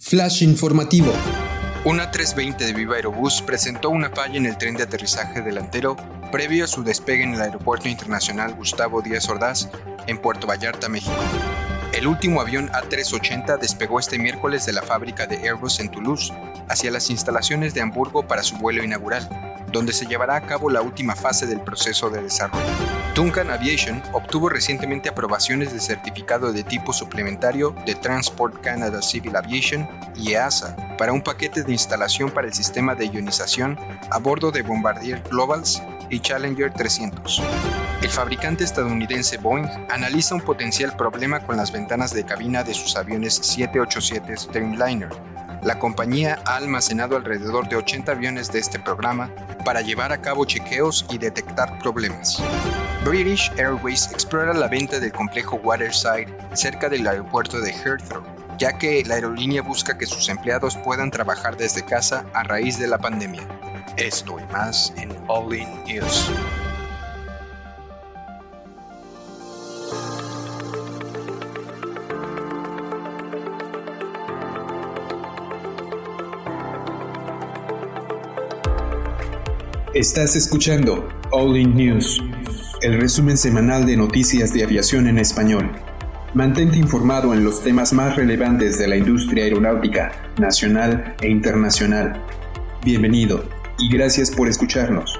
Flash informativo. Una 320 de Viva Aerobús presentó una falla en el tren de aterrizaje delantero previo a su despegue en el Aeropuerto Internacional Gustavo Díaz Ordaz en Puerto Vallarta, México. El último avión A380 despegó este miércoles de la fábrica de Airbus en Toulouse hacia las instalaciones de Hamburgo para su vuelo inaugural, donde se llevará a cabo la última fase del proceso de desarrollo. Duncan Aviation obtuvo recientemente aprobaciones de certificado de tipo suplementario de Transport Canada Civil Aviation y EASA para un paquete de instalación para el sistema de ionización a bordo de Bombardier Globals y Challenger 300. El fabricante estadounidense Boeing analiza un potencial problema con las ventanas de cabina de sus aviones 787 Streamliner. La compañía ha almacenado alrededor de 80 aviones de este programa para llevar a cabo chequeos y detectar problemas. British Airways explora la venta del complejo Waterside cerca del aeropuerto de Heathrow, ya que la aerolínea busca que sus empleados puedan trabajar desde casa a raíz de la pandemia. Esto y más en All In News. Estás escuchando All In News, el resumen semanal de noticias de aviación en español. Mantente informado en los temas más relevantes de la industria aeronáutica, nacional e internacional. Bienvenido y gracias por escucharnos.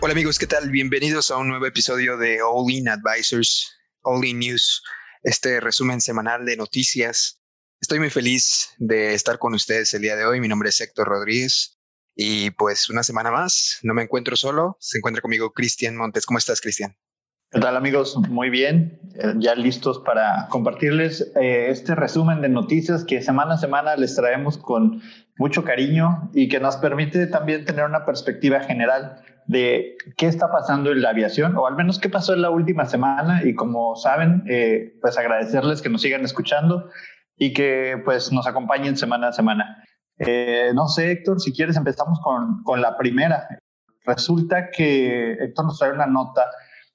Hola amigos, ¿qué tal? Bienvenidos a un nuevo episodio de All In Advisors, All In News, este resumen semanal de noticias. Estoy muy feliz de estar con ustedes el día de hoy. Mi nombre es Héctor Rodríguez y pues una semana más, no me encuentro solo, se encuentra conmigo Cristian Montes. ¿Cómo estás, Cristian? ¿Qué tal amigos? Muy bien, eh, ya listos para compartirles eh, este resumen de noticias que semana a semana les traemos con mucho cariño y que nos permite también tener una perspectiva general de qué está pasando en la aviación o al menos qué pasó en la última semana y como saben, eh, pues agradecerles que nos sigan escuchando y que pues nos acompañen semana a semana. No sé, Héctor, si quieres empezamos con, con la primera. Resulta que Héctor nos trae una nota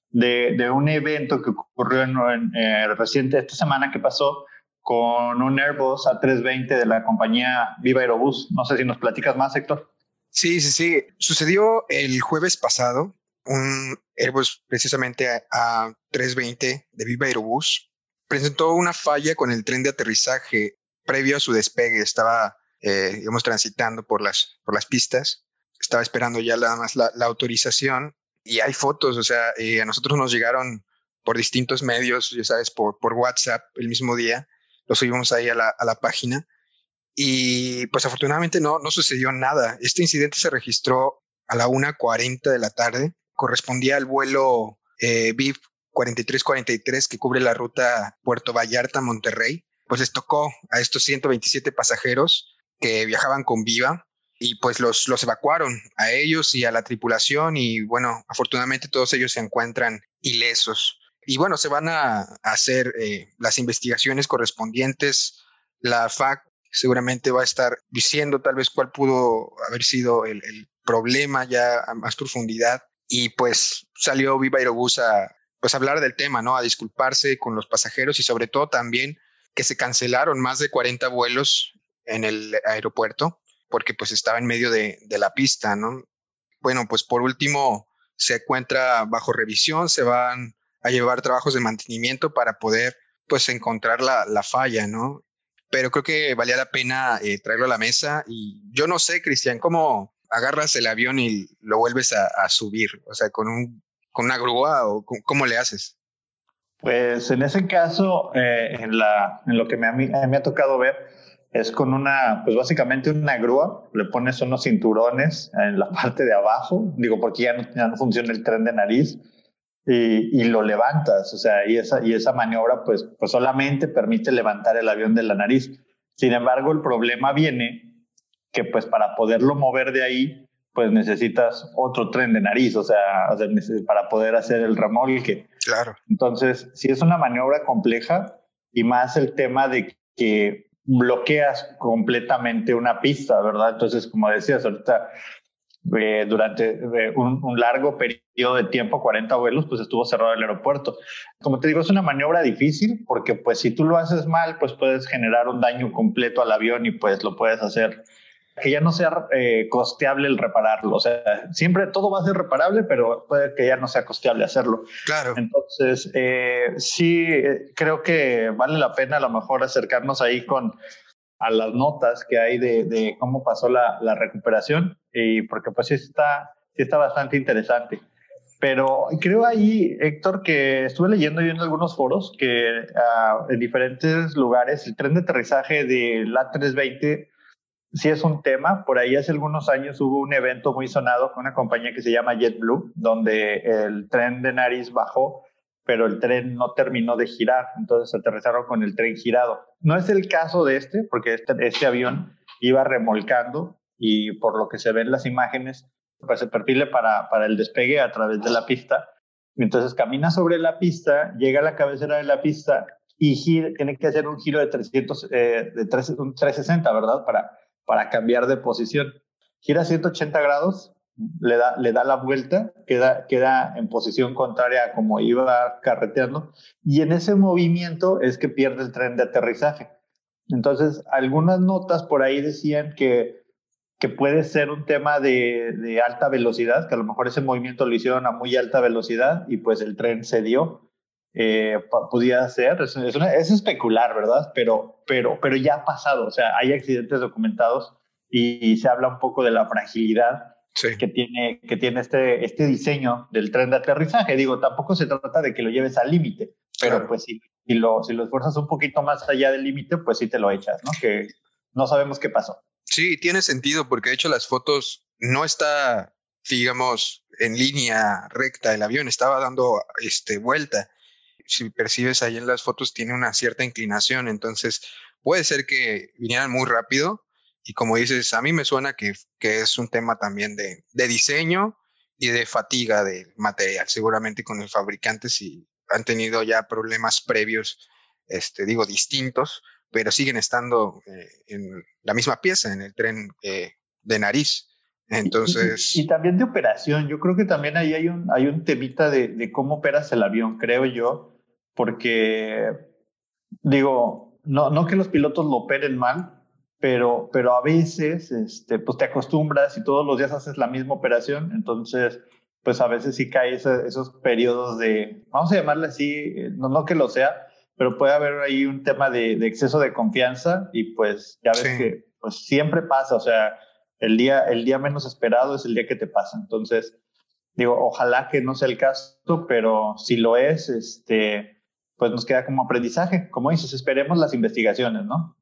de, un evento que ocurrió en, eh, reciente esta semana que pasó con un Airbus A320 de la compañía Viva Aerobús. No sé si nos platicas más, Héctor. Sí, sí, sí. Sucedió el jueves pasado un Airbus precisamente A320 de Viva Aerobús presentó una falla con el tren de aterrizaje previo a su despegue. Estaba, eh, digamos, transitando por las, por las pistas. Estaba esperando ya nada más la, la autorización y hay fotos, o sea, eh, a nosotros nos llegaron por distintos medios, ya sabes, por, por WhatsApp el mismo día, lo subimos ahí a la, a la página y pues afortunadamente no, no sucedió nada. Este incidente se registró a la 1.40 de la tarde, correspondía al vuelo eh, VIP 4343 que cubre la ruta Puerto Vallarta-Monterrey. Pues les tocó a estos 127 pasajeros que viajaban con Viva y pues los, los evacuaron a ellos y a la tripulación y bueno, afortunadamente todos ellos se encuentran ilesos. Y bueno, se van a, hacer eh, las investigaciones correspondientes. La FAC seguramente va a estar diciendo tal vez cuál pudo haber sido el, el problema ya a más profundidad. Y pues salió Viva Aerobús a pues hablar del tema, ¿no? A disculparse con los pasajeros y sobre todo también que se cancelaron más de 40 vuelos en el aeropuerto porque pues estaba en medio de, la pista, ¿no? Bueno, pues por último se encuentra bajo revisión, se van a llevar trabajos de mantenimiento para poder pues encontrar la, falla, ¿no? Pero creo que valía la pena eh, traerlo a la mesa y yo no sé, Cristian, ¿cómo agarras el avión y lo vuelves a, subir? O sea, con, un, con una grúa o cómo le haces? Pues en ese caso, eh, en, la, en lo que me, me ha tocado ver, es con una, pues básicamente una grúa, le pones unos cinturones en la parte de abajo, digo, porque ya no, no funciona el tren de nariz, y, y, lo levantas, o sea, y esa, y esa maniobra pues, pues solamente permite levantar el avión de la nariz. Sin embargo, el problema viene que pues para poderlo mover de ahí, pues necesitas otro tren de nariz, o sea, o sea para poder hacer el remolque. Claro. Entonces, si es una maniobra compleja y más el tema de que bloqueas completamente una pista, ¿verdad? Entonces, como decías, ahorita eh, durante eh, un, largo periodo de tiempo, 40 vuelos, pues estuvo cerrado el aeropuerto. Como te digo, es una maniobra difícil porque pues si tú lo haces mal, pues puedes generar un daño completo al avión y pues lo puedes hacer que ya no sea eh, costeable el repararlo. O sea, siempre todo va a ser reparable, pero puede que ya no sea costeable hacerlo. Claro. Entonces, eh, sí, eh, creo que vale la pena a lo mejor acercarnos ahí con a las notas que hay de, de cómo pasó la, la, recuperación, y porque pues sí está, sí está bastante interesante. Pero creo ahí, Héctor, que estuve leyendo yo en algunos foros que uh, en diferentes lugares el tren de aterrizaje de la 320 sí es un tema. Por ahí hace algunos años hubo un evento muy sonado con una compañía que se llama JetBlue, donde el tren de nariz bajó, pero el tren no terminó de girar, entonces aterrizaron con el tren girado. No es el caso de este, porque este, este avión iba remolcando y por lo que se ven las imágenes, pues se perfile para, para el despegue a través de la pista. Entonces camina sobre la pista, llega a la cabecera de la pista y gira, tiene que hacer un giro de 300, eh, de 3, un 360, ¿verdad? Para, para cambiar de posición. Gira 180 grados, le da, le da la vuelta, queda, queda en posición contraria a como iba carreteando, y en ese movimiento es que pierde el tren de aterrizaje. Entonces, algunas notas por ahí decían que, que puede ser un tema de, de alta velocidad, que a lo mejor ese movimiento lo hicieron a muy alta velocidad y pues el tren cedió eh, podía ser, es, es, especular, ¿verdad? Pero, pero, pero ya ha pasado, o sea, hay accidentes documentados y, se habla un poco de la fragilidad que tiene, que tiene este, este diseño del tren de aterrizaje. Digo, tampoco se trata de que lo lleves al límite, pero pues si, si, lo, si lo esfuerzas un poquito más allá del límite, pues sí te lo echas, ¿no? Que no sabemos qué pasó. Sí, tiene sentido, porque de hecho las fotos no está, digamos, en línea recta el avión, estaba dando este, vuelta si percibes ahí en las fotos, tiene una cierta inclinación, entonces puede ser que vinieran muy rápido y como dices, a mí me suena que, que es un tema también de, de diseño y de fatiga del material, seguramente con el fabricante si han tenido ya problemas previos, este, digo, distintos, pero siguen estando eh, en la misma pieza, en el tren eh, de nariz. Entonces. Y, también de operación. Yo creo que también ahí hay un, hay un temita de, de, cómo operas el avión, creo yo porque digo, no, no que los pilotos lo operen mal, pero, pero a veces este, pues te acostumbras y todos los días haces la misma operación, entonces pues a veces sí cae esos periodos de, vamos a llamarle así, no, no que lo sea, pero puede haber ahí un tema de, de exceso de confianza y pues ya ves que pues siempre pasa, o sea, el día, el día menos esperado es el día que te pasa, entonces digo, ojalá que no sea el caso, pero si lo es, este, pues nos queda como aprendizaje. Como dices, esperemos las investigaciones, ¿no?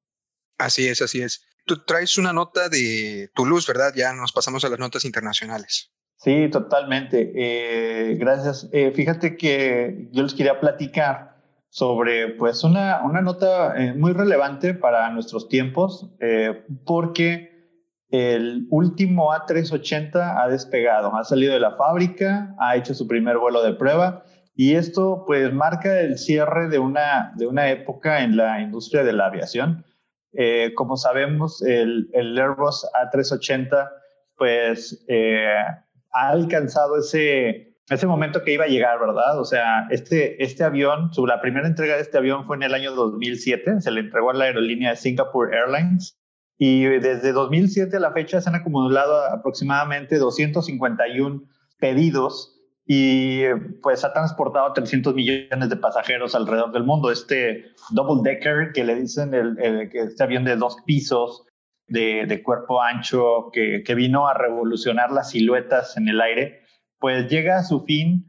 Así es, así es. Tú traes una nota de Toulouse, ¿verdad? Ya nos pasamos a las notas internacionales. Sí, totalmente. Eh, gracias. Eh, fíjate que yo les quería platicar sobre pues una, una nota eh, muy relevante para nuestros tiempos, porque el último A380 ha despegado, ha salido de la fábrica, ha hecho su primer vuelo de prueba y esto pues marca el cierre de una, de una época en la industria de la aviación. Eh, como sabemos, el, el, Airbus A380 pues eh, ha alcanzado ese, ese momento que iba a llegar, ¿verdad? O sea, este, este avión, su, la primera entrega de este avión fue en el año 2007, se le entregó a la aerolínea Singapore Airlines y desde 2007 a la fecha se han acumulado aproximadamente 251 pedidos y pues ha transportado 300 millones de pasajeros alrededor del mundo. Este double decker que le dicen el, este avión de dos pisos, de, de cuerpo ancho, que, que, vino a revolucionar las siluetas en el aire, pues llega a su fin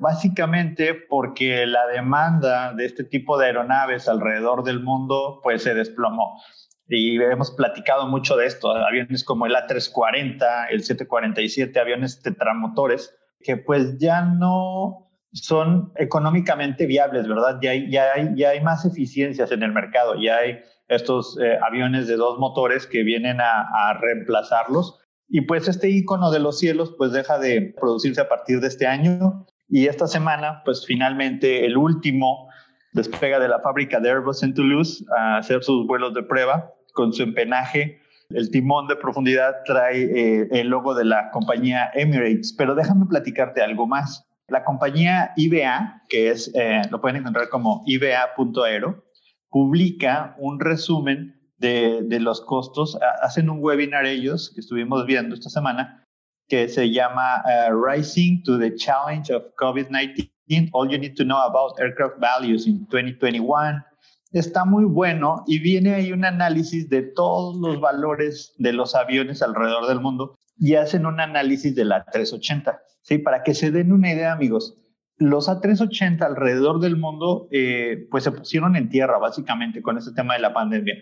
básicamente porque la demanda de este tipo de aeronaves alrededor del mundo pues se desplomó. Y hemos platicado mucho de esto, aviones como el A340, el 747, aviones tetramotores, que pues ya no son económicamente viables, ¿verdad? Ya hay, ya hay, ya hay más eficiencias en el mercado, ya hay estos eh, aviones de dos motores que vienen a, a, reemplazarlos. Y pues este icono de los cielos pues deja de producirse a partir de este año y esta semana pues finalmente el último despega de la fábrica de Airbus en Toulouse a hacer sus vuelos de prueba con su empenaje el timón de profundidad trae eh, el logo de la compañía Emirates, pero déjame platicarte algo más. La compañía IBA, que es, eh, lo pueden encontrar como iba.aero, publica un resumen de, de, los costos. Hacen un webinar ellos que estuvimos viendo esta semana que se llama uh, Rising to the Challenge of COVID-19, All You Need to Know About Aircraft Values in 2021. Está muy bueno y viene ahí un análisis de todos los valores de los aviones alrededor del mundo y hacen un análisis de la 380. ¿sí? Para que se den una idea, amigos, los A380 alrededor del mundo eh, pues se pusieron en tierra básicamente con este tema de la pandemia.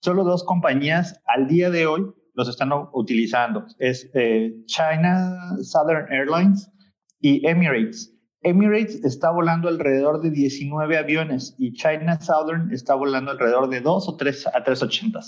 Solo dos compañías al día de hoy los están utilizando. Es eh, China Southern Airlines y Emirates. Emirates está volando alrededor de 19 aviones y China Southern está volando alrededor de 2 o 3 a 380.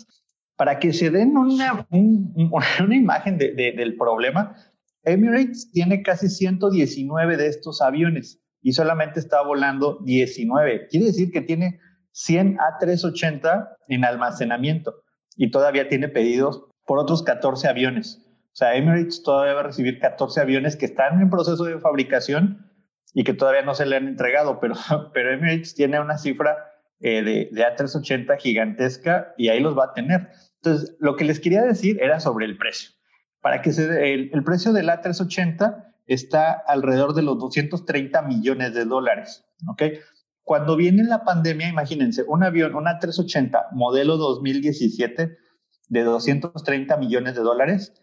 Para que se den una, una imagen del problema, Emirates tiene casi 119 de estos aviones y solamente está volando 19. Quiere decir que tiene 100 A380 en almacenamiento y todavía tiene pedidos por otros 14 aviones. O sea, Emirates todavía va a recibir 14 aviones que están en proceso de fabricación y que todavía no se le han entregado, pero, pero Emirates tiene una cifra eh, de, de, A380 gigantesca y ahí los va a tener. Entonces, lo que les quería decir era sobre el precio. Para que se, el, el precio del A380 está alrededor de los 230 millones de dólares, ¿ok? Cuando viene la pandemia, imagínense, un avión, un A380 modelo 2017 de 230 millones de dólares.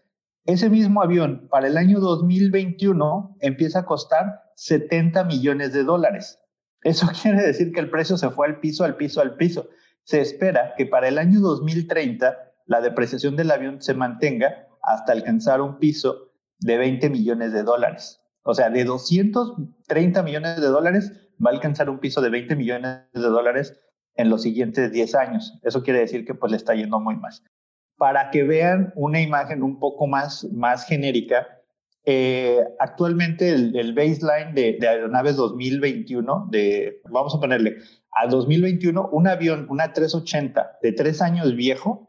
Ese mismo avión para el año 2021 empieza a costar 70 millones de dólares. Eso quiere decir que el precio se fue al piso, al piso, al piso. Se espera que para el año 2030 la depreciación del avión se mantenga hasta alcanzar un piso de 20 millones de dólares. O sea, de 230 millones de dólares va a alcanzar un piso de 20 millones de dólares en los siguientes 10 años. Eso quiere decir que pues le está yendo muy mal para que vean una imagen un poco más, más genérica, eh, actualmente el, baseline de, aeronaves 2021, de, vamos a ponerle, al 2021, un avión, una 380 de tres años viejo,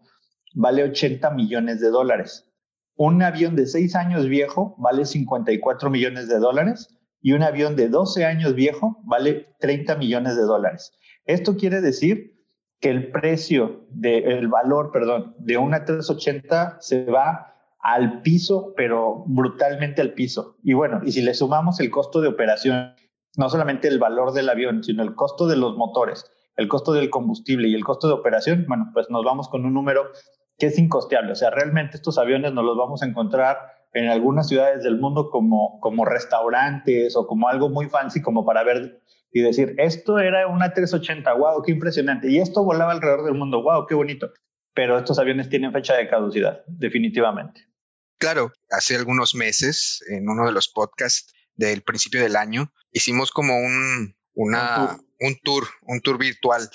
vale 80 millones de dólares. Un avión de seis años viejo vale 54 millones de dólares y un avión de 12 años viejo vale 30 millones de dólares. Esto quiere decir que el precio, de, el valor, perdón, de una 380 se va al piso, pero brutalmente al piso. Y bueno, y si le sumamos el costo de operación, no solamente el valor del avión, sino el costo de los motores, el costo del combustible y el costo de operación, bueno, pues nos vamos con un número que es incosteable. O sea, realmente estos aviones nos los vamos a encontrar en algunas ciudades del mundo como, como restaurantes o como algo muy fancy como para ver y decir, esto era una 380, wow, qué impresionante. Y esto volaba alrededor del mundo, wow, qué bonito. Pero estos aviones tienen fecha de caducidad, definitivamente. Claro, hace algunos meses, en uno de los podcasts del principio del año, hicimos como un, una, un, tour. un tour, virtual.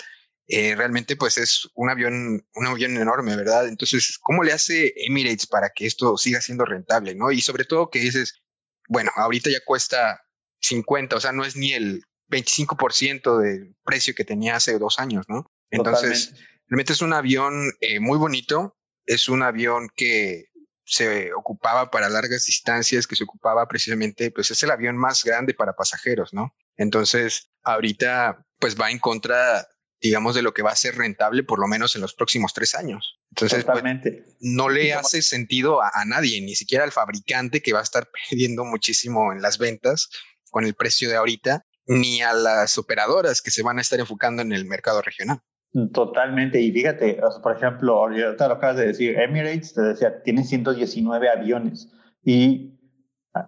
Eh, realmente, pues es un avión, un avión enorme, ¿verdad? Entonces, ¿cómo le hace Emirates para que esto siga siendo rentable, no? Y sobre todo que dices, bueno, ahorita ya cuesta 50, o sea, no es ni el 25% del precio que tenía hace dos años, ¿no? Entonces, realmente es un avión eh, muy bonito, es un avión que se ocupaba para largas distancias, que se ocupaba precisamente, pues es el avión más grande para pasajeros, ¿no? Entonces, ahorita, pues va en contra, digamos, de lo que va a ser rentable, por lo menos en los próximos tres años. Entonces, pues, no le hace sentido a, a, nadie, ni siquiera al fabricante que va a estar perdiendo muchísimo en las ventas con el precio de ahorita ni a las operadoras que se van a estar enfocando en el mercado regional. Totalmente. Y fíjate, por ejemplo, ahorita lo acabas de decir, Emirates te decía, tiene 119 aviones y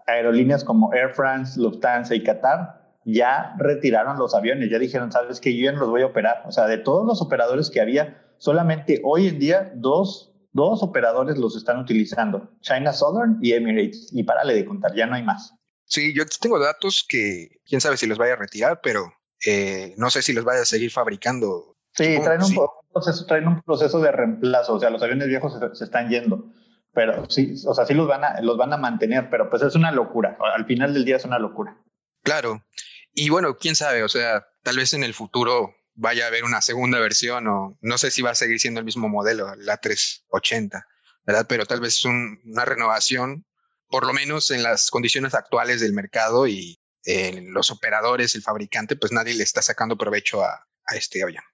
aerolíneas como Air France, Lufthansa y Qatar ya retiraron los aviones, ya dijeron, sabes que yo no los voy a operar. O sea, de todos los operadores que había, solamente hoy en día dos, dos operadores los están utilizando, China Southern y Emirates. Y párale de contar, ya no hay más. Sí, yo tengo datos que quién sabe si los vaya a retirar, pero eh, no sé si los vaya a seguir fabricando. Sí, traen un, Proceso, traen un proceso de reemplazo, o sea, los aviones viejos se, están yendo, pero sí, o sea, sí los van, a, los van a mantener, pero pues es una locura, al final del día es una locura. Claro, y bueno, quién sabe, o sea, tal vez en el futuro vaya a haber una segunda versión o no sé si va a seguir siendo el mismo modelo, la 380. ¿verdad? Pero tal vez una renovación, por lo menos en las condiciones actuales del mercado y eh, los operadores, el fabricante, pues nadie le está sacando provecho a, este avión.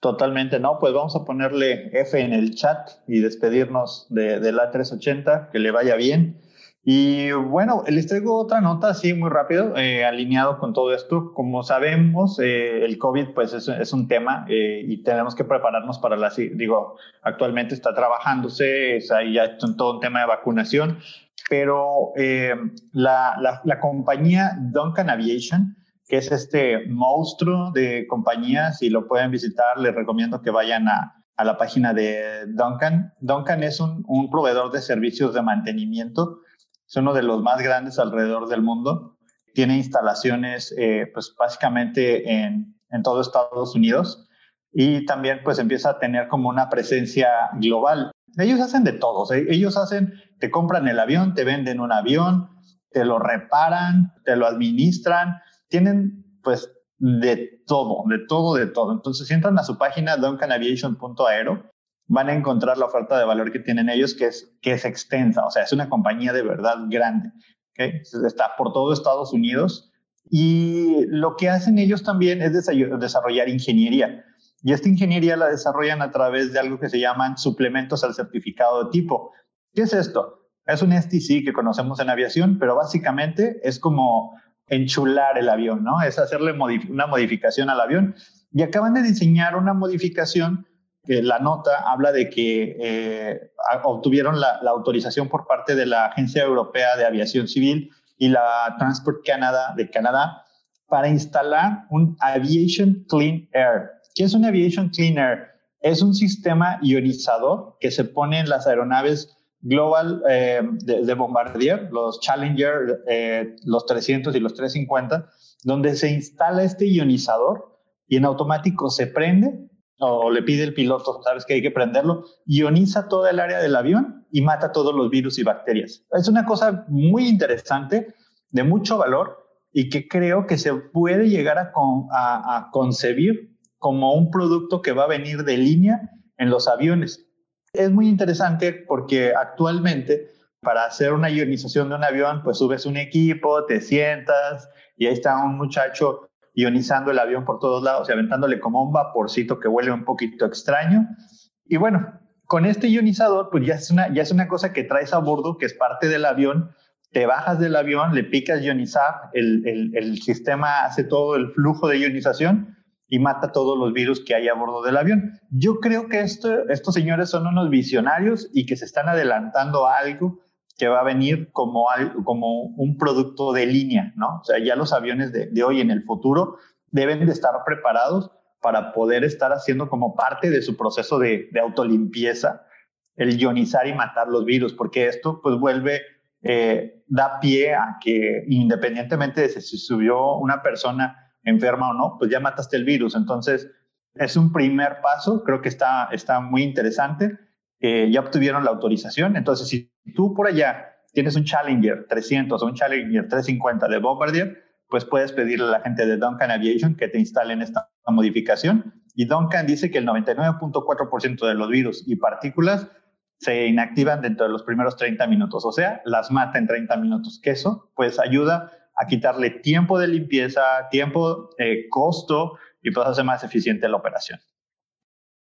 Totalmente, no, pues vamos a ponerle F en el chat y despedirnos de, de la 380, que le vaya bien. Y bueno, les traigo otra nota así muy rápido, eh, alineado con todo esto. Como sabemos, eh, el COVID pues es, un tema eh, y tenemos que prepararnos para la, digo, actualmente está trabajándose, es ahí ya todo un tema de vacunación, pero la, la, la, compañía Duncan Aviation, que es este monstruo de compañías, si lo pueden visitar, les recomiendo que vayan a, a la página de Duncan. Duncan es un, un proveedor de servicios de mantenimiento es uno de los más grandes alrededor del mundo. Tiene instalaciones, eh, pues básicamente en, en todo Estados Unidos y también pues empieza a tener como una presencia global. Ellos hacen de todo, ellos hacen, te compran el avión, te venden un avión, te lo reparan, te lo administran, tienen pues de todo, de todo, de todo. Entonces, si entran a su página duncanaviation.aero, van a encontrar la oferta de valor que tienen ellos, que es, que es extensa, o sea, es una compañía de verdad grande, ¿okay? está por todo Estados Unidos y lo que hacen ellos también es desarrollar ingeniería. Y esta ingeniería la desarrollan a través de algo que se llaman suplementos al certificado de tipo. ¿Qué es esto? Es un STC que conocemos en aviación, pero básicamente es como enchular el avión, ¿no? Es hacerle una modificación al avión. Y acaban de diseñar una modificación la nota habla de que eh, obtuvieron la, autorización por parte de la Agencia Europea de Aviación Civil y la Transport Canada de Canadá para instalar un Aviation Clean Air. ¿Qué es un Aviation Clean Air? Es un sistema ionizador que se pone en las aeronaves Global eh, de, Bombardier, los Challenger, eh, los 300 y los 350, donde se instala este ionizador y en automático se prende o le pide el piloto, sabes que hay que prenderlo, ioniza todo el área del avión y mata todos los virus y bacterias. Es una cosa muy interesante, de mucho valor y que creo que se puede llegar a, concebir como un producto que va a venir de línea en los aviones. Es muy interesante porque actualmente para hacer una ionización de un avión, pues subes un equipo, te sientas y ahí está un muchacho ionizando el avión por todos lados y aventándole como un vaporcito que huele un poquito extraño. Y bueno, con este ionizador, pues ya es una, ya es una cosa que traes a bordo, que es parte del avión. Te bajas del avión, le picas ionizar, el, el, sistema hace todo el flujo de ionización y mata todos los virus que hay a bordo del avión. Yo creo que esto, estos señores son unos visionarios y que se están adelantando a algo que va a venir como, como un producto de línea, ¿no? O sea, ya los aviones de, de hoy en el futuro deben de estar preparados para poder estar haciendo como parte de su proceso de, de autolimpieza el ionizar y matar los virus, porque esto pues vuelve, eh, da pie a que independientemente de si subió una persona enferma o no, pues ya mataste el virus. Entonces, es un primer paso, creo que está, está muy interesante. Ya obtuvieron la autorización. Entonces, si tú por allá tienes un Challenger 300 o un Challenger 350 de Bombardier, pues puedes pedirle a la gente de Duncan Aviation que te instalen esta modificación. Y Duncan dice que el 99.4% de los virus y partículas se inactivan dentro de los primeros 30 minutos, o sea, las mata en 30 minutos. Que eso, pues, ayuda a quitarle tiempo de limpieza, tiempo, eh, costo y pues hace más eficiente la operación.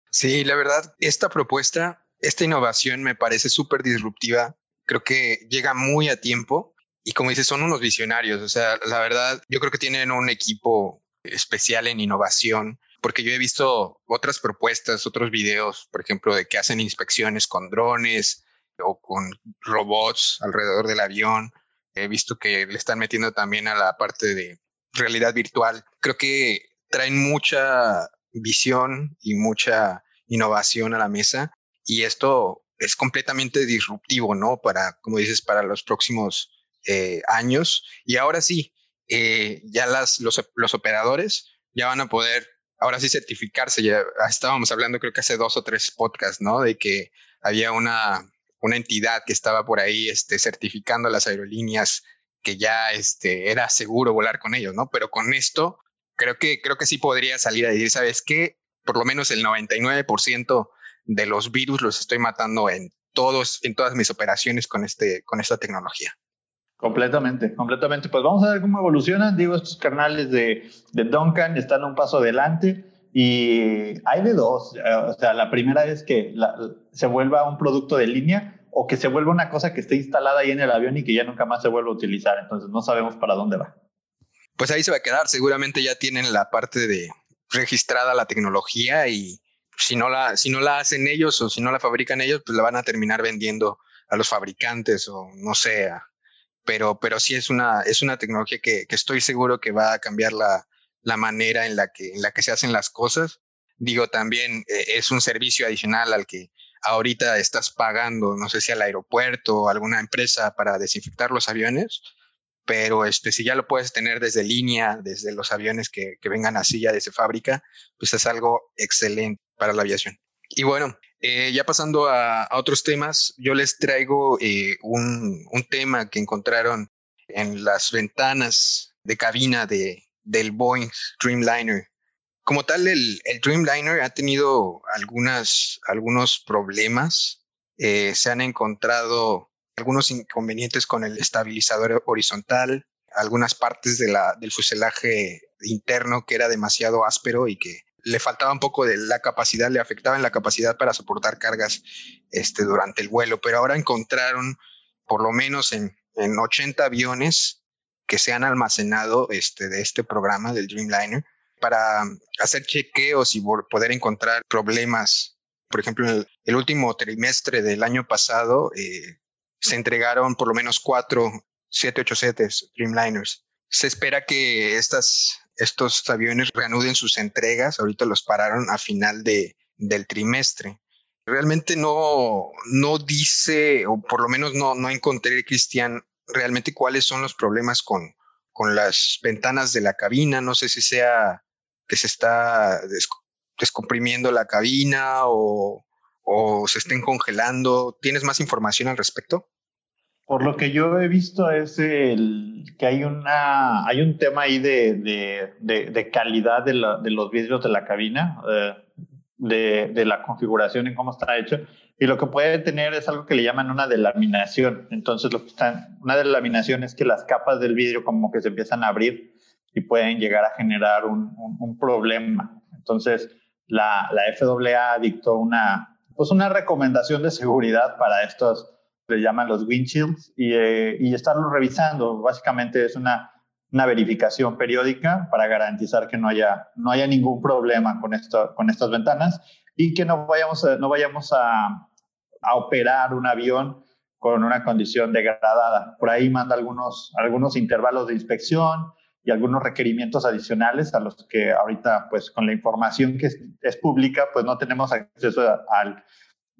Sí, la verdad, esta propuesta esta innovación me parece súper disruptiva. Creo que llega muy a tiempo y como dices, son unos visionarios. O sea, la verdad, yo creo que tienen un equipo especial en innovación porque yo he visto otras propuestas, otros videos, por ejemplo, de que hacen inspecciones con drones o con robots alrededor del avión. He visto que le están metiendo también a la parte de realidad virtual. Creo que traen mucha visión y mucha innovación a la mesa y esto es completamente disruptivo, ¿no? Para, como dices, para los próximos eh, años. Y ahora sí, eh, ya las, los, los, operadores ya van a poder, ahora sí, certificarse. Ya estábamos hablando, creo que hace dos o tres podcasts, ¿no? De que había una, una entidad que estaba por ahí este, certificando las aerolíneas que ya este, era seguro volar con ellos, ¿no? Pero con esto, creo que, creo que sí podría salir a decir, ¿sabes qué? Por lo menos el 99% de los virus los estoy matando en todos, en todas mis operaciones con, este, con esta tecnología. Completamente, completamente. Pues vamos a ver cómo evolucionan. Digo, estos canales de, de Duncan están un paso adelante y hay de dos. Eh, o sea, la primera es que se vuelva un producto de línea o que se vuelva una cosa que esté instalada ahí en el avión y que ya nunca más se vuelva a utilizar. Entonces no sabemos para dónde va. Pues ahí se va a quedar. Seguramente ya tienen la parte de registrada la tecnología y si no la, si no la hacen ellos o si no la fabrican ellos, pues la van a terminar vendiendo a los fabricantes o no sé, pero, pero sí es una, es una tecnología que, que estoy seguro que va a cambiar la, la, manera en la, que, en la que se hacen las cosas. Digo, también eh, es un servicio adicional al que ahorita estás pagando, no sé si al aeropuerto o alguna empresa para desinfectar los aviones, pero este, si ya lo puedes tener desde línea, desde los aviones que, que vengan así ya desde fábrica, pues es algo excelente para la aviación. Y bueno, eh, ya pasando a, otros temas, yo les traigo eh, un, tema que encontraron en las ventanas de cabina de, del Boeing Dreamliner. Como tal, el, Dreamliner ha tenido algunas, algunos problemas. Eh, se han encontrado algunos inconvenientes con el estabilizador horizontal, algunas partes del fuselaje interno que era demasiado áspero y que le faltaba un poco de la capacidad, le afectaba en la capacidad para soportar cargas este, durante el vuelo, pero ahora encontraron por lo menos en, en 80 aviones que se han almacenado este, de este programa del Dreamliner para hacer chequeos y poder encontrar problemas. Por ejemplo, en el, último trimestre del año pasado eh, se entregaron por lo menos cuatro 787 Dreamliners. Se espera que estas estos aviones reanuden sus entregas. Ahorita los pararon a final de, del trimestre. Realmente no, no dice, o por lo menos no, no encontré, Cristian, realmente cuáles son los problemas con, con las ventanas de la cabina. No sé si sea que se está descomprimiendo la cabina o, o se estén congelando. ¿Tienes más información al respecto? Por lo que yo he visto es el, que hay, una, hay un tema ahí de, de, de, calidad de, la, de, los vidrios de la cabina, eh, de, la configuración y cómo está hecho. Y lo que puede tener es algo que le llaman una delaminación. Entonces, lo que está, una delaminación es que las capas del vidrio como que se empiezan a abrir y pueden llegar a generar un, un, un problema. Entonces, la, la FAA dictó una, pues una recomendación de seguridad para estos le llaman los windshields, y, eh, y estarlo revisando. Básicamente es una, una verificación periódica para garantizar que no haya, no haya ningún problema con, esto, con estas ventanas y que no vayamos, a, no vayamos a, a operar un avión con una condición degradada. Por ahí manda algunos, algunos intervalos de inspección y algunos requerimientos adicionales a los que ahorita, pues con la información que es, es pública, pues no tenemos acceso al,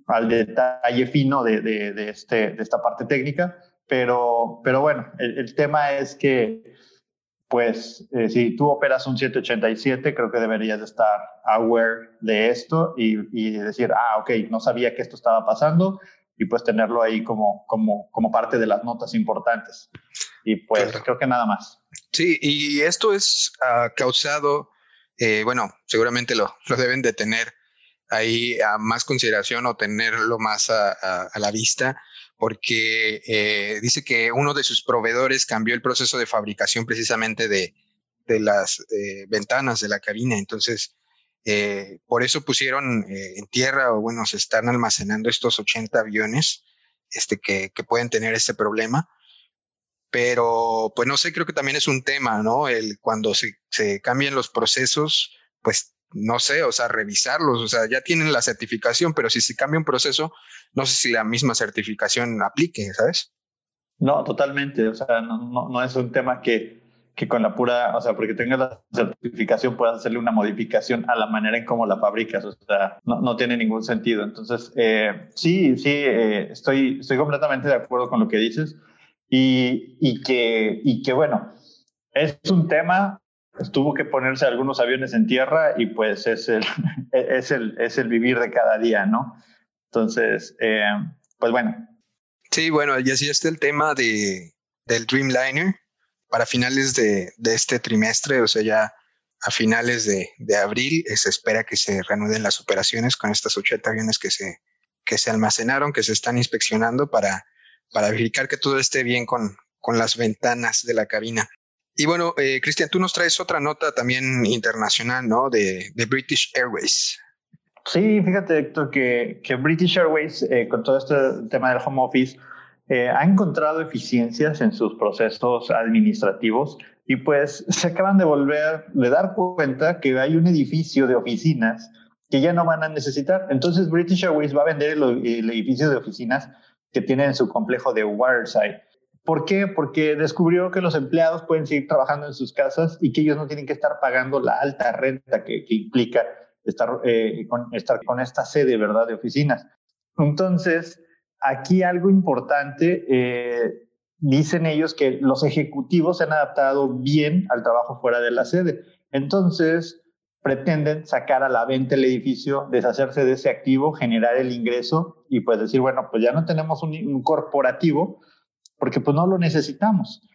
al detalle fino de, de, este, de esta parte técnica, pero, pero bueno, el, tema es que, pues, eh, si tú operas un 787, creo que deberías estar aware de esto y, y, decir, ah, ok, no sabía que esto estaba pasando y pues tenerlo ahí como, como, como parte de las notas importantes. Y pues creo que nada más. Sí, y esto es uh, causado, eh, bueno, seguramente lo, lo deben de tener ahí a más consideración o tenerlo más a, la vista, porque eh, dice que uno de sus proveedores cambió el proceso de fabricación precisamente de, de las eh, ventanas de la cabina. Entonces, eh, por eso pusieron en tierra, o bueno, se están almacenando estos 80 aviones este, que, que pueden tener este problema pero pues no sé, creo que también es un tema, ¿no? El cuando se, se cambian los procesos, pues no sé, o sea, revisarlos, o sea, ya tienen la certificación, pero si se cambia un proceso, no sé si la misma certificación aplique, ¿sabes? No, totalmente, o sea, no, no, es un tema que, que con la pura, o sea, porque tengas la certificación puedas hacerle una modificación a la manera en cómo la fabricas, o sea, no, no tiene ningún sentido. Entonces, eh, sí, sí, eh, estoy, estoy completamente de acuerdo con lo que dices y, y, que, y que, bueno, es un tema tuvo que ponerse algunos aviones en tierra y pues es el, es el, es el vivir de cada día, ¿no? Entonces, eh, pues bueno. Sí, bueno, y así está el tema de, del Dreamliner para finales de, de este trimestre, o sea, ya a finales de, de, abril se espera que se reanuden las operaciones con estas 80 aviones que se, que se almacenaron, que se están inspeccionando para, para verificar que todo esté bien con, con las ventanas de la cabina. Y bueno, eh, Cristian, tú nos traes otra nota también internacional, ¿no? De, de British Airways. Sí, fíjate, Héctor, que, que British Airways, eh, con todo este tema del home office, eh, ha encontrado eficiencias en sus procesos administrativos y pues se acaban de volver, de dar cuenta que hay un edificio de oficinas que ya no van a necesitar. Entonces British Airways va a vender el, el edificio de oficinas que tiene en su complejo de Waterside. ¿Por qué? Porque descubrió que los empleados pueden seguir trabajando en sus casas y que ellos no tienen que estar pagando la alta renta que, implica estar, eh, con, estar con esta sede, ¿verdad?, de oficinas. Entonces, aquí algo importante, eh, dicen ellos que los ejecutivos se han adaptado bien al trabajo fuera de la sede. Entonces, pretenden sacar a la venta el edificio, deshacerse de ese activo, generar el ingreso y pues decir, bueno, pues ya no tenemos un corporativo, porque pues no lo necesitamos.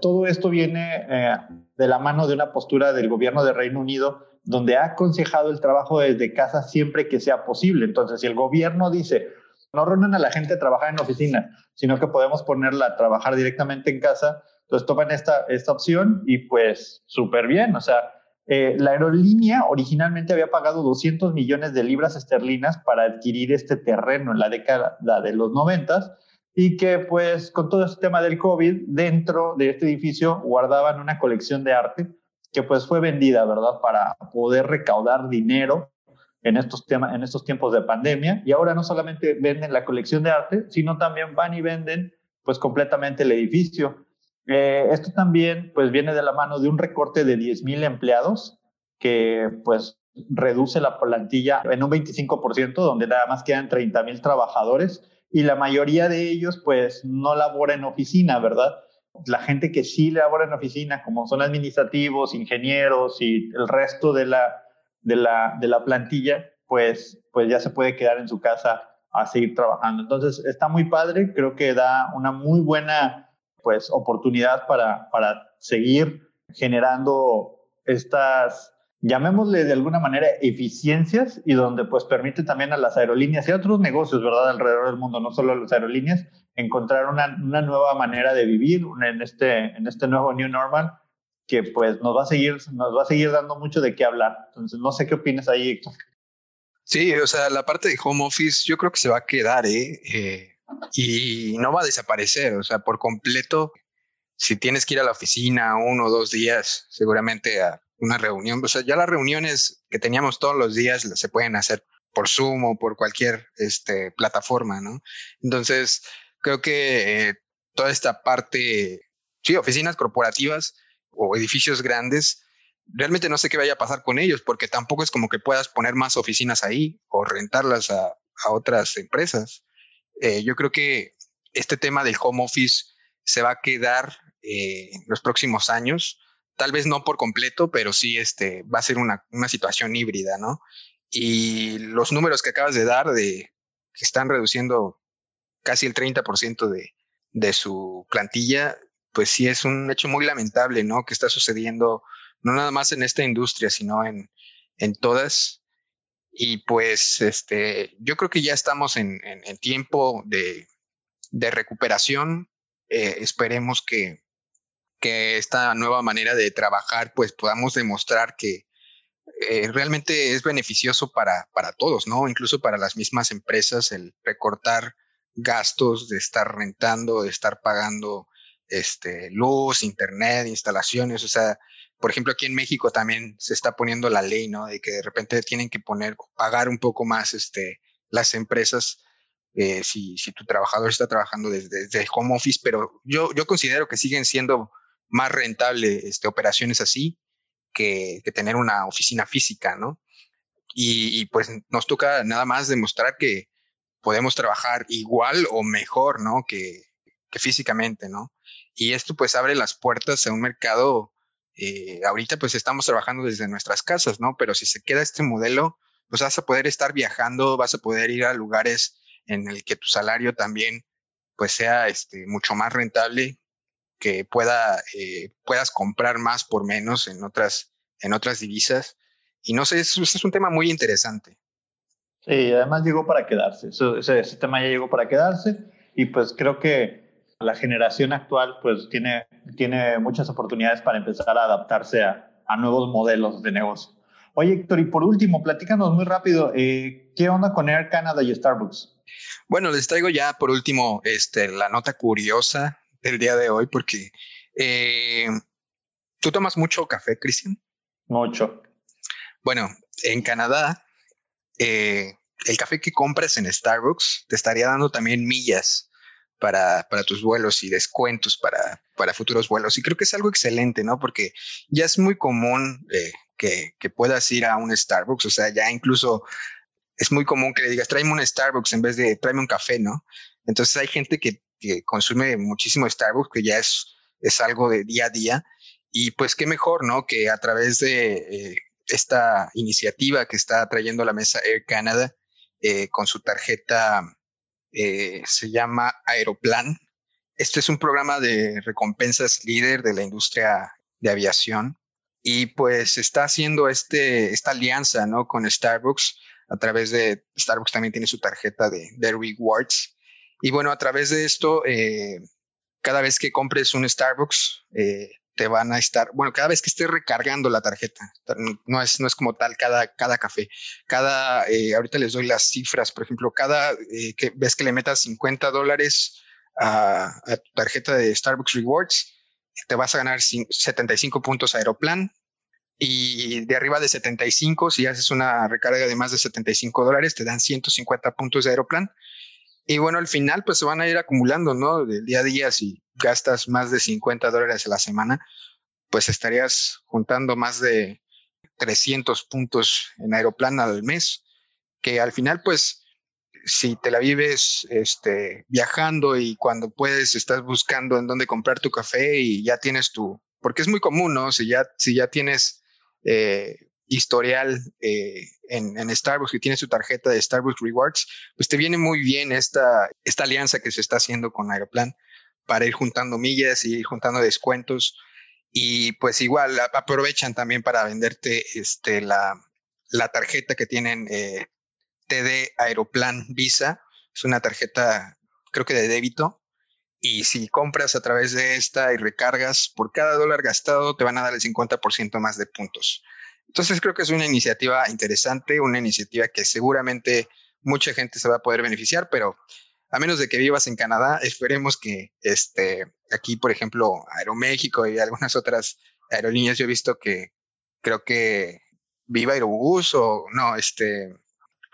Todo esto viene eh, de la mano de una postura del gobierno de Reino Unido donde ha aconsejado el trabajo desde casa siempre que sea posible. Entonces, si el gobierno dice, no reúnen a la gente a trabajar en oficina, sino que podemos ponerla a trabajar directamente en casa, entonces toman esta, esta opción y pues súper bien. O sea, eh, la aerolínea originalmente había pagado 200 millones de libras esterlinas para adquirir este terreno en la década de los 90 y que pues con todo este tema del COVID, dentro de este edificio guardaban una colección de arte que pues fue vendida, ¿verdad? Para poder recaudar dinero en estos, temas, en estos tiempos de pandemia. Y ahora no solamente venden la colección de arte, sino también van y venden pues completamente el edificio. Eh, esto también pues viene de la mano de un recorte de 10.000 empleados que pues reduce la plantilla en un 25%, donde nada más quedan 30.000 trabajadores y la mayoría de ellos pues no labora en oficina, ¿verdad? La gente que sí labora en oficina, como son administrativos, ingenieros y el resto de la, de la, de la plantilla, pues, pues ya se puede quedar en su casa a seguir trabajando. Entonces está muy padre, creo que da una muy buena pues oportunidad para, para seguir generando estas llamémosle de alguna manera eficiencias y donde pues permite también a las aerolíneas y a otros negocios, ¿verdad? Alrededor del mundo, no solo a las aerolíneas, encontrar una, una nueva manera de vivir en este, en este nuevo New Normal que pues nos va a seguir, nos va a seguir dando mucho de qué hablar. Entonces, no sé qué opinas ahí, Héctor. Sí, o sea, la parte de home office yo creo que se va a quedar, ¿eh? eh y no va a desaparecer, o sea, por completo. Si tienes que ir a la oficina uno o dos días, seguramente a una reunión. O sea, ya las reuniones que teníamos todos los días se pueden hacer por Zoom o por cualquier este, plataforma, ¿no? Entonces, creo que eh, toda esta parte, sí, oficinas corporativas o edificios grandes, realmente no sé qué vaya a pasar con ellos, porque tampoco es como que puedas poner más oficinas ahí o rentarlas a, a otras empresas. Eh, yo creo que este tema del home office se va a quedar eh, en los próximos años tal vez no por completo, pero sí este, va a ser una, una situación híbrida, ¿no? Y los números que acabas de dar de que están reduciendo casi el 30% de, de su plantilla, pues sí es un hecho muy lamentable, ¿no? Que está sucediendo no nada más en esta industria, sino en, en todas. Y pues este, yo creo que ya estamos en, en, tiempo de, de recuperación. Eh, esperemos que, que esta nueva manera de trabajar, pues podamos demostrar que eh, realmente es beneficioso para, para todos, ¿no? Incluso para las mismas empresas, el recortar gastos de estar rentando, de estar pagando este, luz, internet, instalaciones, o sea, por ejemplo, aquí en México también se está poniendo la ley, ¿no? De que de repente tienen que poner, pagar un poco más este, las empresas eh, si, si tu trabajador está trabajando desde, desde, home office, pero yo, yo considero que siguen siendo más rentable este, operaciones así que, que tener una oficina física, ¿no? Y, y, pues nos toca nada más demostrar que podemos trabajar igual o mejor, ¿no? Que, que físicamente, ¿no? Y esto pues abre las puertas a un mercado, eh, ahorita pues estamos trabajando desde nuestras casas, ¿no? Pero si se queda este modelo, pues vas a poder estar viajando, vas a poder ir a lugares en el que tu salario también pues sea este, mucho más rentable que pueda, eh, puedas comprar más por menos en otras, en otras divisas. Y no sé, es, es un tema muy interesante. Sí, además llegó para quedarse. ese, tema ya llegó para quedarse y pues creo que la generación actual pues tiene, tiene muchas oportunidades para empezar a adaptarse a, a nuevos modelos de negocio. Oye, Héctor, y por último, platícanos muy rápido, eh, ¿qué onda con Air Canada y Starbucks? Bueno, les traigo ya por último este, la nota curiosa del día de hoy, porque eh, ¿tú tomas mucho café, Cristian? Mucho. Bueno, en Canadá, eh, el café que compras en Starbucks te estaría dando también millas para, para tus vuelos y descuentos para, para futuros vuelos. Y creo que es algo excelente, ¿no? Porque ya es muy común eh, que, que puedas ir a un Starbucks, o sea, ya incluso es muy común que le digas, tráeme un Starbucks en vez de tráeme un café, ¿no? Entonces hay gente que, que consume muchísimo Starbucks, que ya es, es algo de día a día. Y pues qué mejor, ¿no? Que a través de eh, esta iniciativa que está trayendo la mesa Air Canada eh, con su tarjeta, eh, se llama Aeroplan. Este es un programa de recompensas líder de la industria de aviación y pues está haciendo este, esta alianza, ¿no? Con Starbucks a través de Starbucks también tiene su tarjeta de, de rewards. Y bueno, a través de esto, eh, cada vez que compres un Starbucks, eh, te van a estar, bueno, cada vez que estés recargando la tarjeta, no es, no es como tal cada, cada café, cada, eh, ahorita les doy las cifras, por ejemplo, cada que ves que le metas 50 dólares a, a, tu tarjeta de Starbucks Rewards, te vas a ganar 75 puntos Aeroplan, y de arriba de 75, si haces una recarga de más de 75 dólares, te dan 150 puntos de Aeroplan. Y bueno, al final pues se van a ir acumulando, ¿no? Del día a día, si gastas más de 50 dólares a la semana, pues estarías juntando más de 300 puntos en Aeroplan al mes, que al final pues si te la vives este, viajando y cuando puedes estás buscando en dónde comprar tu café y ya tienes tu, porque es muy común, ¿no? Si ya, si ya tienes eh, historial eh, en, en, Starbucks, que tiene su tarjeta de Starbucks Rewards, pues te viene muy bien esta, esta alianza que se está haciendo con Aeroplan para ir juntando millas y ir juntando descuentos. Y pues igual aprovechan también para venderte este, la, la tarjeta que tienen eh, TD Aeroplan Visa. Es una tarjeta, creo que de débito. Y si compras a través de esta y recargas, por cada dólar gastado te van a dar el 50% más de puntos. Entonces creo que es una iniciativa interesante, una iniciativa que seguramente mucha gente se va a poder beneficiar, pero a menos de que vivas en Canadá, esperemos que este, aquí, por ejemplo, Aeroméxico y algunas otras aerolíneas, yo he visto que creo que Viva Aerobús o no, este...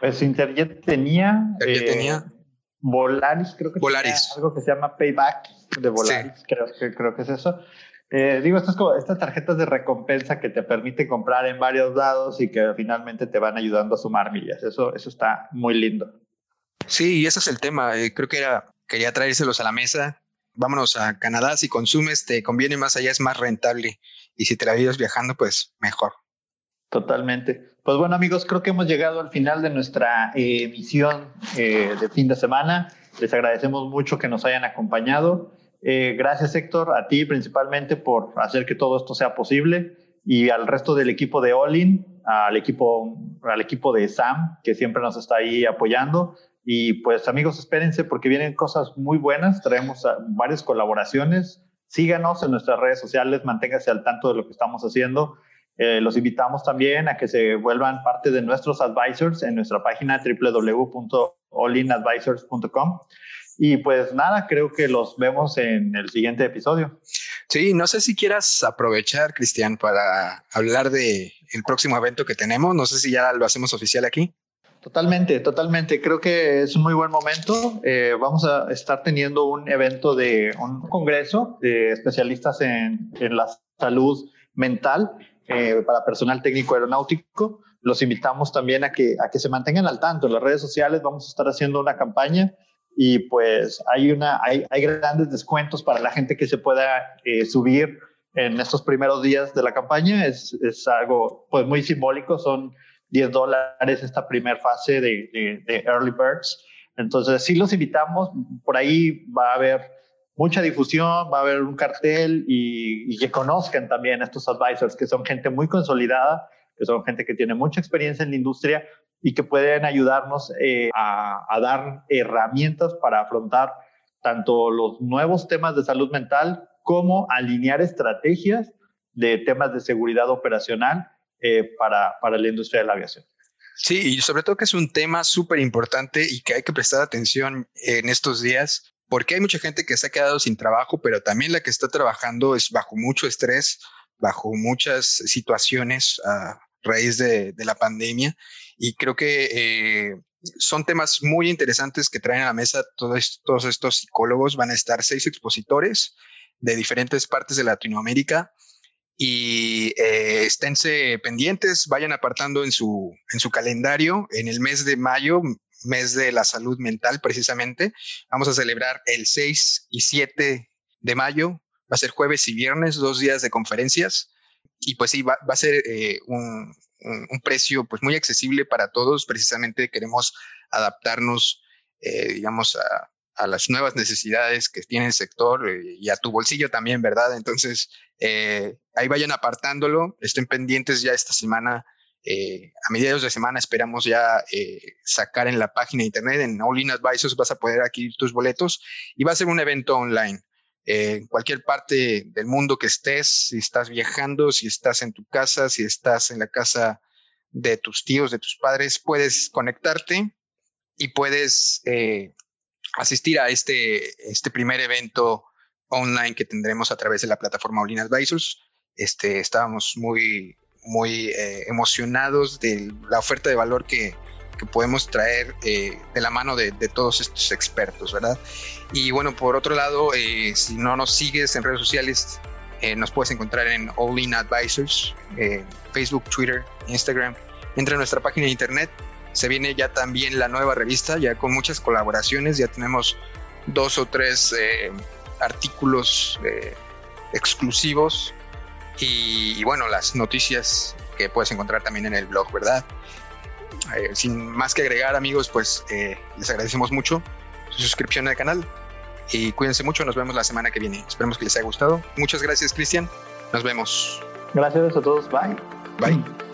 Pues Interjet tenía... Interjet eh, tenía Volaris, creo que Volaris. algo que se llama Payback de Volaris, creo, que, creo que es eso. Eh, digo, estas, estas tarjetas de recompensa que te permiten comprar en varios lados y que finalmente te van ayudando a sumar millas. Eso, eso está muy lindo. Sí, y ese es el tema. Eh, creo que era, quería traérselos a la mesa. Vámonos a Canadá. Si consumes, te conviene más allá, es más rentable. Y si te la vives viajando, pues mejor. Totalmente. Pues bueno amigos, creo que hemos llegado al final de nuestra eh, emisión eh, de fin de semana. Les agradecemos mucho que nos hayan acompañado. Eh, gracias Héctor, a ti principalmente por hacer que todo esto sea posible y al resto del equipo de Olin, al equipo, al equipo de Sam, que siempre nos está ahí apoyando. Y pues amigos, espérense porque vienen cosas muy buenas. Traemos varias colaboraciones. Síganos en nuestras redes sociales, manténgase al tanto de lo que estamos haciendo. Eh, los invitamos también a que se vuelvan parte de nuestros advisors en nuestra página www.allinadvisors.com. Y pues nada, creo que los vemos en el siguiente episodio. Sí, no sé si quieras aprovechar, Cristian, para hablar de el próximo evento que tenemos. No sé si ya lo hacemos oficial aquí. Totalmente, totalmente. Creo que es un muy buen momento. Eh, vamos a estar teniendo un evento de un congreso de especialistas en, en la salud mental eh, para personal técnico aeronáutico. Los invitamos también a que, a que se mantengan al tanto. En las redes sociales vamos a estar haciendo una campaña y pues hay, una, hay, hay grandes descuentos para la gente que se pueda eh, subir en estos primeros días de la campaña. Es, es algo pues muy simbólico, son 10 dólares esta primera fase de, de, de Early Birds. Entonces sí los invitamos, por ahí va a haber mucha difusión, va a haber un cartel y, que conozcan también estos advisors, que son gente muy consolidada, que son gente que tiene mucha experiencia en la industria y que pueden ayudarnos eh, a, a dar herramientas para afrontar tanto los nuevos temas de salud mental como alinear estrategias de temas de seguridad operacional eh, para, para la industria de la aviación. Sí, y sobre todo que es un tema súper importante y que hay que prestar atención en estos días, porque hay mucha gente que se ha quedado sin trabajo, pero también la que está trabajando es bajo mucho estrés, bajo muchas situaciones a raíz de, la pandemia. Y creo que eh, son temas muy interesantes que traen a la mesa todos, todos estos psicólogos. Van a estar seis expositores de diferentes partes de Latinoamérica y eh, esténse pendientes, vayan apartando en su, en su calendario en el mes de mayo, mes de la salud mental precisamente. Vamos a celebrar el 6 y 7 de mayo, va a ser jueves y viernes, dos días de conferencias y pues sí, va, a ser eh, un, precio pues muy accesible para todos. Precisamente queremos adaptarnos, eh, digamos, a, a, las nuevas necesidades que tiene el sector eh, y a tu bolsillo también, ¿verdad? Entonces, eh, ahí vayan apartándolo, estén pendientes ya esta semana. a mediados de semana esperamos ya sacar en la página de internet, en All In Advisors vas a poder adquirir tus boletos y va a ser un evento online en cualquier parte del mundo que estés, si estás viajando, si estás en tu casa, si estás en la casa de tus tíos, de tus padres, puedes conectarte y puedes eh, asistir a este, este primer evento online que tendremos a través de la plataforma Olin Advisors. Este, estábamos muy, muy eh, emocionados de la oferta de valor que, que podemos traer eh, de la mano de, todos estos expertos, ¿verdad? Y bueno, por otro lado, eh, si no nos sigues en redes sociales, eh, nos puedes encontrar en All In Advisors, Facebook, Twitter, Instagram. Entra a nuestra página de internet. Se viene ya también la nueva revista, ya con muchas colaboraciones. Ya tenemos dos o tres artículos exclusivos y, y bueno, las noticias que puedes encontrar también en el blog, ¿verdad? Eh, sin más que agregar, amigos, pues eh, les agradecemos mucho su suscripción al canal y cuídense mucho. Nos vemos la semana que viene. Esperemos que les haya gustado. Muchas gracias, Cristian. Nos vemos. Gracias a todos. Bye. Bye.